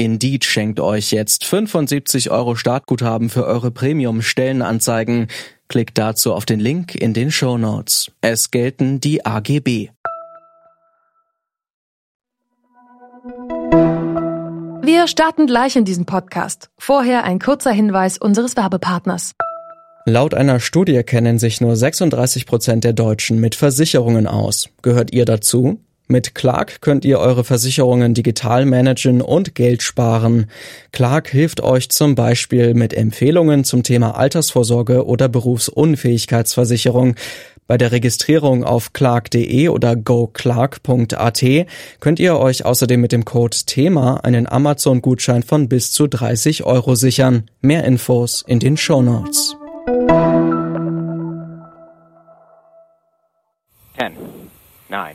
Indeed schenkt euch jetzt 75 Euro Startguthaben für eure Premium-Stellenanzeigen. Klickt dazu auf den Link in den Show Notes. Es gelten die AGB. Wir starten gleich in diesen Podcast. Vorher ein kurzer Hinweis unseres Werbepartners. Laut einer Studie kennen sich nur 36 Prozent der Deutschen mit Versicherungen aus. Gehört ihr dazu? Mit Clark könnt ihr eure Versicherungen digital managen und Geld sparen. Clark hilft euch zum Beispiel mit Empfehlungen zum Thema Altersvorsorge oder Berufsunfähigkeitsversicherung. Bei der Registrierung auf clark.de oder goclark.at könnt ihr euch außerdem mit dem Code THEMA einen Amazon-Gutschein von bis zu 30 Euro sichern. Mehr Infos in den Show Notes. 10, 9,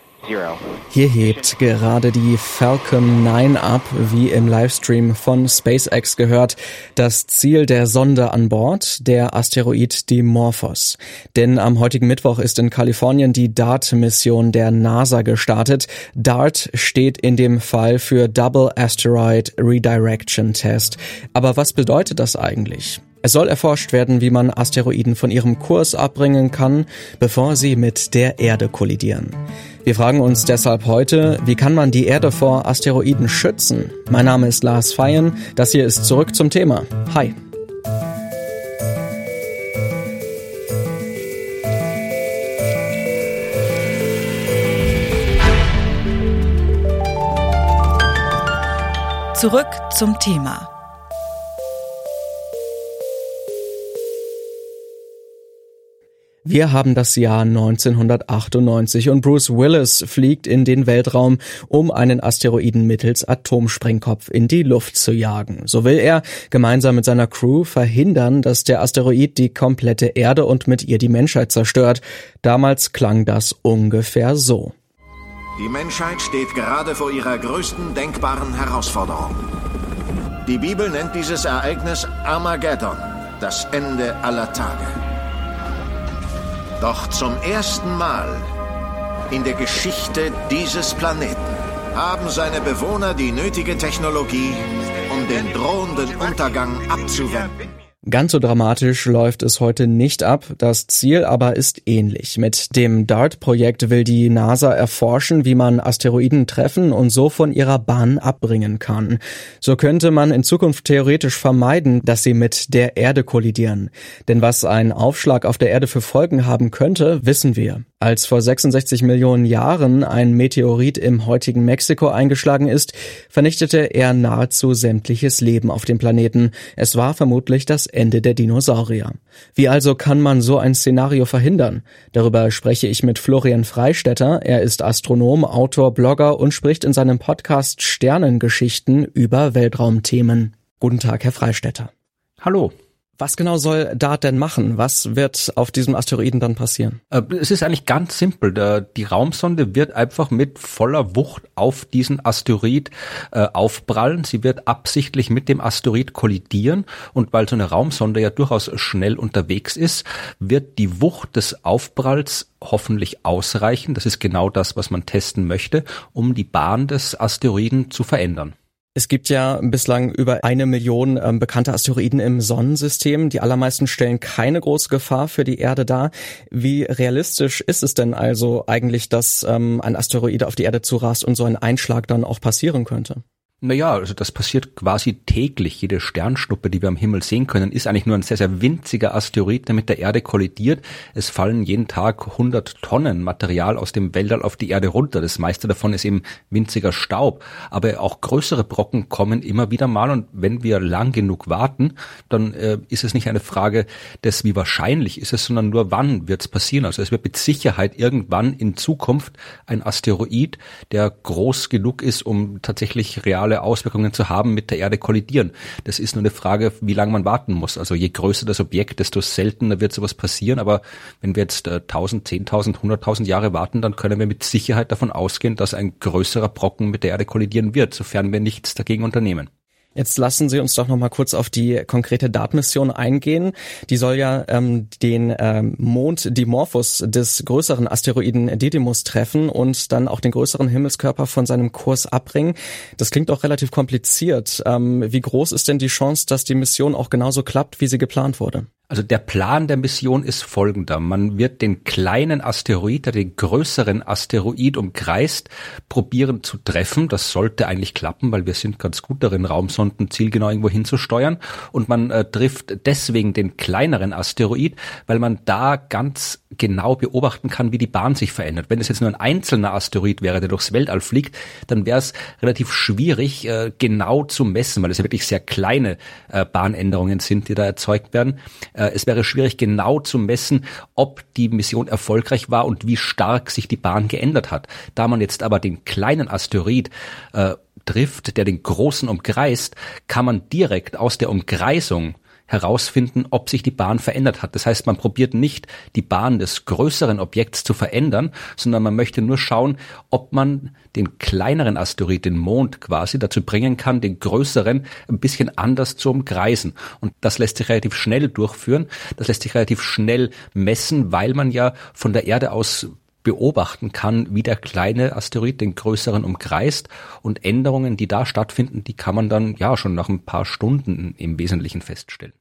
Hier hebt gerade die Falcon 9 ab, wie im Livestream von SpaceX gehört. Das Ziel der Sonde an Bord, der Asteroid Dimorphos. Denn am heutigen Mittwoch ist in Kalifornien die DART-Mission der NASA gestartet. DART steht in dem Fall für Double Asteroid Redirection Test. Aber was bedeutet das eigentlich? Es soll erforscht werden, wie man Asteroiden von ihrem Kurs abbringen kann, bevor sie mit der Erde kollidieren. Wir fragen uns deshalb heute, wie kann man die Erde vor Asteroiden schützen? Mein Name ist Lars Feyen, das hier ist zurück zum Thema. Hi. Zurück zum Thema. Wir haben das Jahr 1998 und Bruce Willis fliegt in den Weltraum, um einen Asteroiden mittels Atomsprengkopf in die Luft zu jagen. So will er gemeinsam mit seiner Crew verhindern, dass der Asteroid die komplette Erde und mit ihr die Menschheit zerstört. Damals klang das ungefähr so. Die Menschheit steht gerade vor ihrer größten denkbaren Herausforderung. Die Bibel nennt dieses Ereignis Armageddon, das Ende aller Tage. Doch zum ersten Mal in der Geschichte dieses Planeten haben seine Bewohner die nötige Technologie, um den drohenden Untergang abzuwenden. Ganz so dramatisch läuft es heute nicht ab, das Ziel aber ist ähnlich. Mit dem DART-Projekt will die NASA erforschen, wie man Asteroiden treffen und so von ihrer Bahn abbringen kann. So könnte man in Zukunft theoretisch vermeiden, dass sie mit der Erde kollidieren. Denn was ein Aufschlag auf der Erde für Folgen haben könnte, wissen wir. Als vor 66 Millionen Jahren ein Meteorit im heutigen Mexiko eingeschlagen ist, vernichtete er nahezu sämtliches Leben auf dem Planeten. Es war vermutlich das Ende der Dinosaurier. Wie also kann man so ein Szenario verhindern? Darüber spreche ich mit Florian Freistetter. Er ist Astronom, Autor, Blogger und spricht in seinem Podcast Sternengeschichten über Weltraumthemen. Guten Tag, Herr Freistetter. Hallo. Was genau soll DART denn machen? Was wird auf diesem Asteroiden dann passieren? Äh, es ist eigentlich ganz simpel. Die Raumsonde wird einfach mit voller Wucht auf diesen Asteroid äh, aufprallen. Sie wird absichtlich mit dem Asteroid kollidieren und weil so eine Raumsonde ja durchaus schnell unterwegs ist, wird die Wucht des Aufpralls hoffentlich ausreichen. Das ist genau das, was man testen möchte, um die Bahn des Asteroiden zu verändern. Es gibt ja bislang über eine Million ähm, bekannte Asteroiden im Sonnensystem. Die allermeisten stellen keine große Gefahr für die Erde dar. Wie realistisch ist es denn also eigentlich, dass ähm, ein Asteroid auf die Erde zurast und so ein Einschlag dann auch passieren könnte? Naja, also das passiert quasi täglich. Jede Sternschnuppe, die wir am Himmel sehen können, ist eigentlich nur ein sehr, sehr winziger Asteroid, der mit der Erde kollidiert. Es fallen jeden Tag 100 Tonnen Material aus dem Weltall auf die Erde runter. Das meiste davon ist eben winziger Staub. Aber auch größere Brocken kommen immer wieder mal und wenn wir lang genug warten, dann äh, ist es nicht eine Frage des, wie wahrscheinlich ist es, sondern nur wann wird es passieren. Also es wird mit Sicherheit irgendwann in Zukunft ein Asteroid, der groß genug ist, um tatsächlich real katastrophale Auswirkungen zu haben, mit der Erde kollidieren. Das ist nur eine Frage, wie lange man warten muss. Also je größer das Objekt, desto seltener wird sowas passieren. Aber wenn wir jetzt äh, 1000, 10.000, 100.000 Jahre warten, dann können wir mit Sicherheit davon ausgehen, dass ein größerer Brocken mit der Erde kollidieren wird, sofern wir nichts dagegen unternehmen. Jetzt lassen Sie uns doch noch mal kurz auf die konkrete DART-Mission eingehen. Die soll ja ähm, den ähm, Mond Dimorphos des größeren Asteroiden Didymus treffen und dann auch den größeren Himmelskörper von seinem Kurs abbringen. Das klingt auch relativ kompliziert. Ähm, wie groß ist denn die Chance, dass die Mission auch genauso klappt, wie sie geplant wurde? Also der Plan der Mission ist folgender. Man wird den kleinen Asteroid, der den größeren Asteroid umkreist, probieren zu treffen. Das sollte eigentlich klappen, weil wir sind ganz gut darin, Raumsonden zielgenau irgendwo hinzusteuern. Und man äh, trifft deswegen den kleineren Asteroid, weil man da ganz genau beobachten kann, wie die Bahn sich verändert. Wenn es jetzt nur ein einzelner Asteroid wäre, der durchs Weltall fliegt, dann wäre es relativ schwierig, äh, genau zu messen, weil es ja wirklich sehr kleine äh, Bahnänderungen sind, die da erzeugt werden es wäre schwierig genau zu messen, ob die Mission erfolgreich war und wie stark sich die Bahn geändert hat. Da man jetzt aber den kleinen Asteroid äh, trifft, der den großen umkreist, kann man direkt aus der Umkreisung herausfinden, ob sich die Bahn verändert hat. Das heißt, man probiert nicht, die Bahn des größeren Objekts zu verändern, sondern man möchte nur schauen, ob man den kleineren Asteroid, den Mond quasi, dazu bringen kann, den größeren ein bisschen anders zu umkreisen. Und das lässt sich relativ schnell durchführen. Das lässt sich relativ schnell messen, weil man ja von der Erde aus beobachten kann, wie der kleine Asteroid den größeren umkreist und Änderungen, die da stattfinden, die kann man dann ja schon nach ein paar Stunden im Wesentlichen feststellen.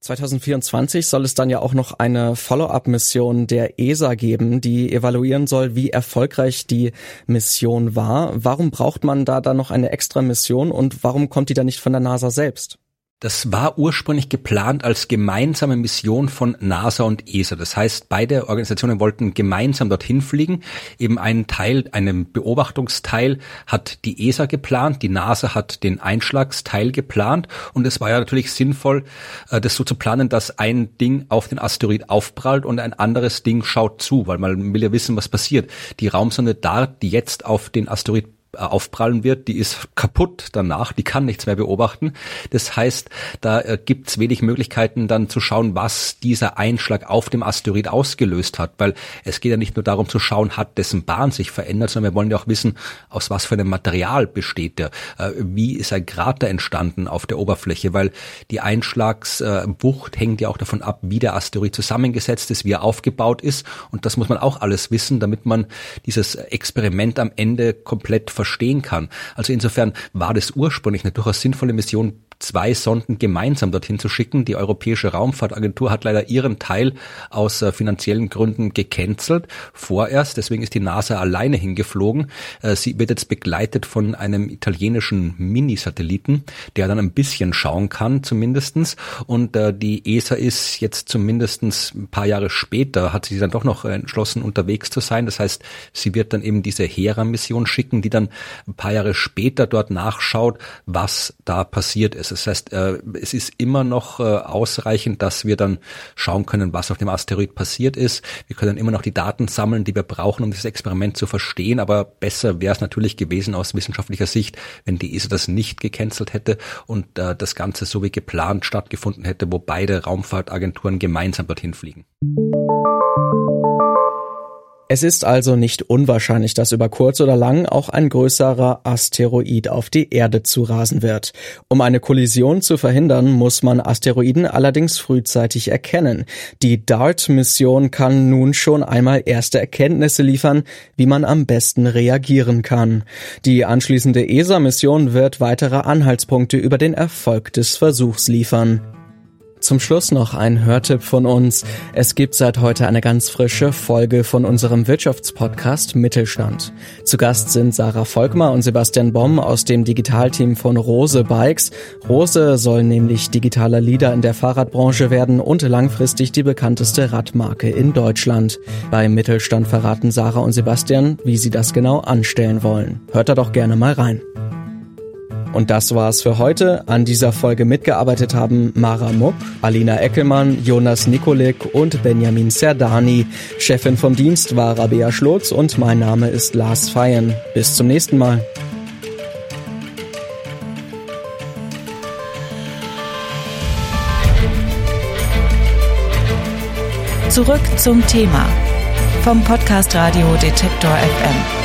2024 soll es dann ja auch noch eine Follow-up-Mission der ESA geben, die evaluieren soll, wie erfolgreich die Mission war. Warum braucht man da dann noch eine extra Mission und warum kommt die dann nicht von der NASA selbst? Das war ursprünglich geplant als gemeinsame Mission von NASA und ESA. Das heißt, beide Organisationen wollten gemeinsam dorthin fliegen. Eben einen Teil, einen Beobachtungsteil hat die ESA geplant, die NASA hat den Einschlagsteil geplant und es war ja natürlich sinnvoll, äh, das so zu planen, dass ein Ding auf den Asteroid aufprallt und ein anderes Ding schaut zu, weil man will ja wissen, was passiert. Die Raumsonde DART, die jetzt auf den Asteroid aufprallen wird, die ist kaputt danach, die kann nichts mehr beobachten. Das heißt, da äh, gibt's wenig Möglichkeiten dann zu schauen, was dieser Einschlag auf dem Asteroid ausgelöst hat, weil es geht ja nicht nur darum zu schauen, hat dessen Bahn sich verändert, sondern wir wollen ja auch wissen, aus was für einem Material besteht der, äh, wie ist ein Krater entstanden auf der Oberfläche, weil die Einschlagswucht äh, hängt ja auch davon ab, wie der Asteroid zusammengesetzt ist, wie er aufgebaut ist. Und das muss man auch alles wissen, damit man dieses Experiment am Ende komplett verstehen kann. Also insofern war das ursprünglich eine durchaus sinnvolle Mission, zwei Sonden gemeinsam dorthin zu schicken. Die Europäische Raumfahrtagentur hat leider ihren Teil aus äh, finanziellen Gründen gecancelt, vorerst. Deswegen ist die NASA alleine hingeflogen. Äh, sie wird jetzt begleitet von einem italienischen Mini-Satelliten, der dann ein bisschen schauen kann, zumindestens. Und äh, die ESA ist jetzt zumindestens ein paar Jahre später, hat sie dann doch noch entschlossen, unterwegs zu sein. Das heißt, sie wird dann eben diese Hera-Mission schicken, die dann ein paar Jahre später dort nachschaut, was da passiert ist. Das heißt, äh, es ist immer noch äh, ausreichend, dass wir dann schauen können, was auf dem Asteroid passiert ist. Wir können immer noch die Daten sammeln, die wir brauchen, um dieses Experiment zu verstehen. Aber besser wäre es natürlich gewesen aus wissenschaftlicher Sicht, wenn die ESA das nicht gecancelt hätte und äh, das Ganze so wie geplant stattgefunden hätte, wo beide Raumfahrtagenturen gemeinsam dorthin fliegen. Es ist also nicht unwahrscheinlich, dass über kurz oder lang auch ein größerer Asteroid auf die Erde zu rasen wird. Um eine Kollision zu verhindern, muss man Asteroiden allerdings frühzeitig erkennen. Die DART-Mission kann nun schon einmal erste Erkenntnisse liefern, wie man am besten reagieren kann. Die anschließende ESA-Mission wird weitere Anhaltspunkte über den Erfolg des Versuchs liefern. Zum Schluss noch ein Hörtipp von uns. Es gibt seit heute eine ganz frische Folge von unserem Wirtschaftspodcast Mittelstand. Zu Gast sind Sarah Volkmar und Sebastian Bomm aus dem Digitalteam von Rose Bikes. Rose soll nämlich digitaler Leader in der Fahrradbranche werden und langfristig die bekannteste Radmarke in Deutschland. Beim Mittelstand verraten Sarah und Sebastian, wie sie das genau anstellen wollen. Hört da doch gerne mal rein. Und das war's für heute. An dieser Folge mitgearbeitet haben Mara Muck, Alina Eckelmann, Jonas Nikolik und Benjamin Serdani. Chefin vom Dienst war Rabea Schlotz und mein Name ist Lars Feyen. Bis zum nächsten Mal. Zurück zum Thema vom Podcast Radio Detektor FM.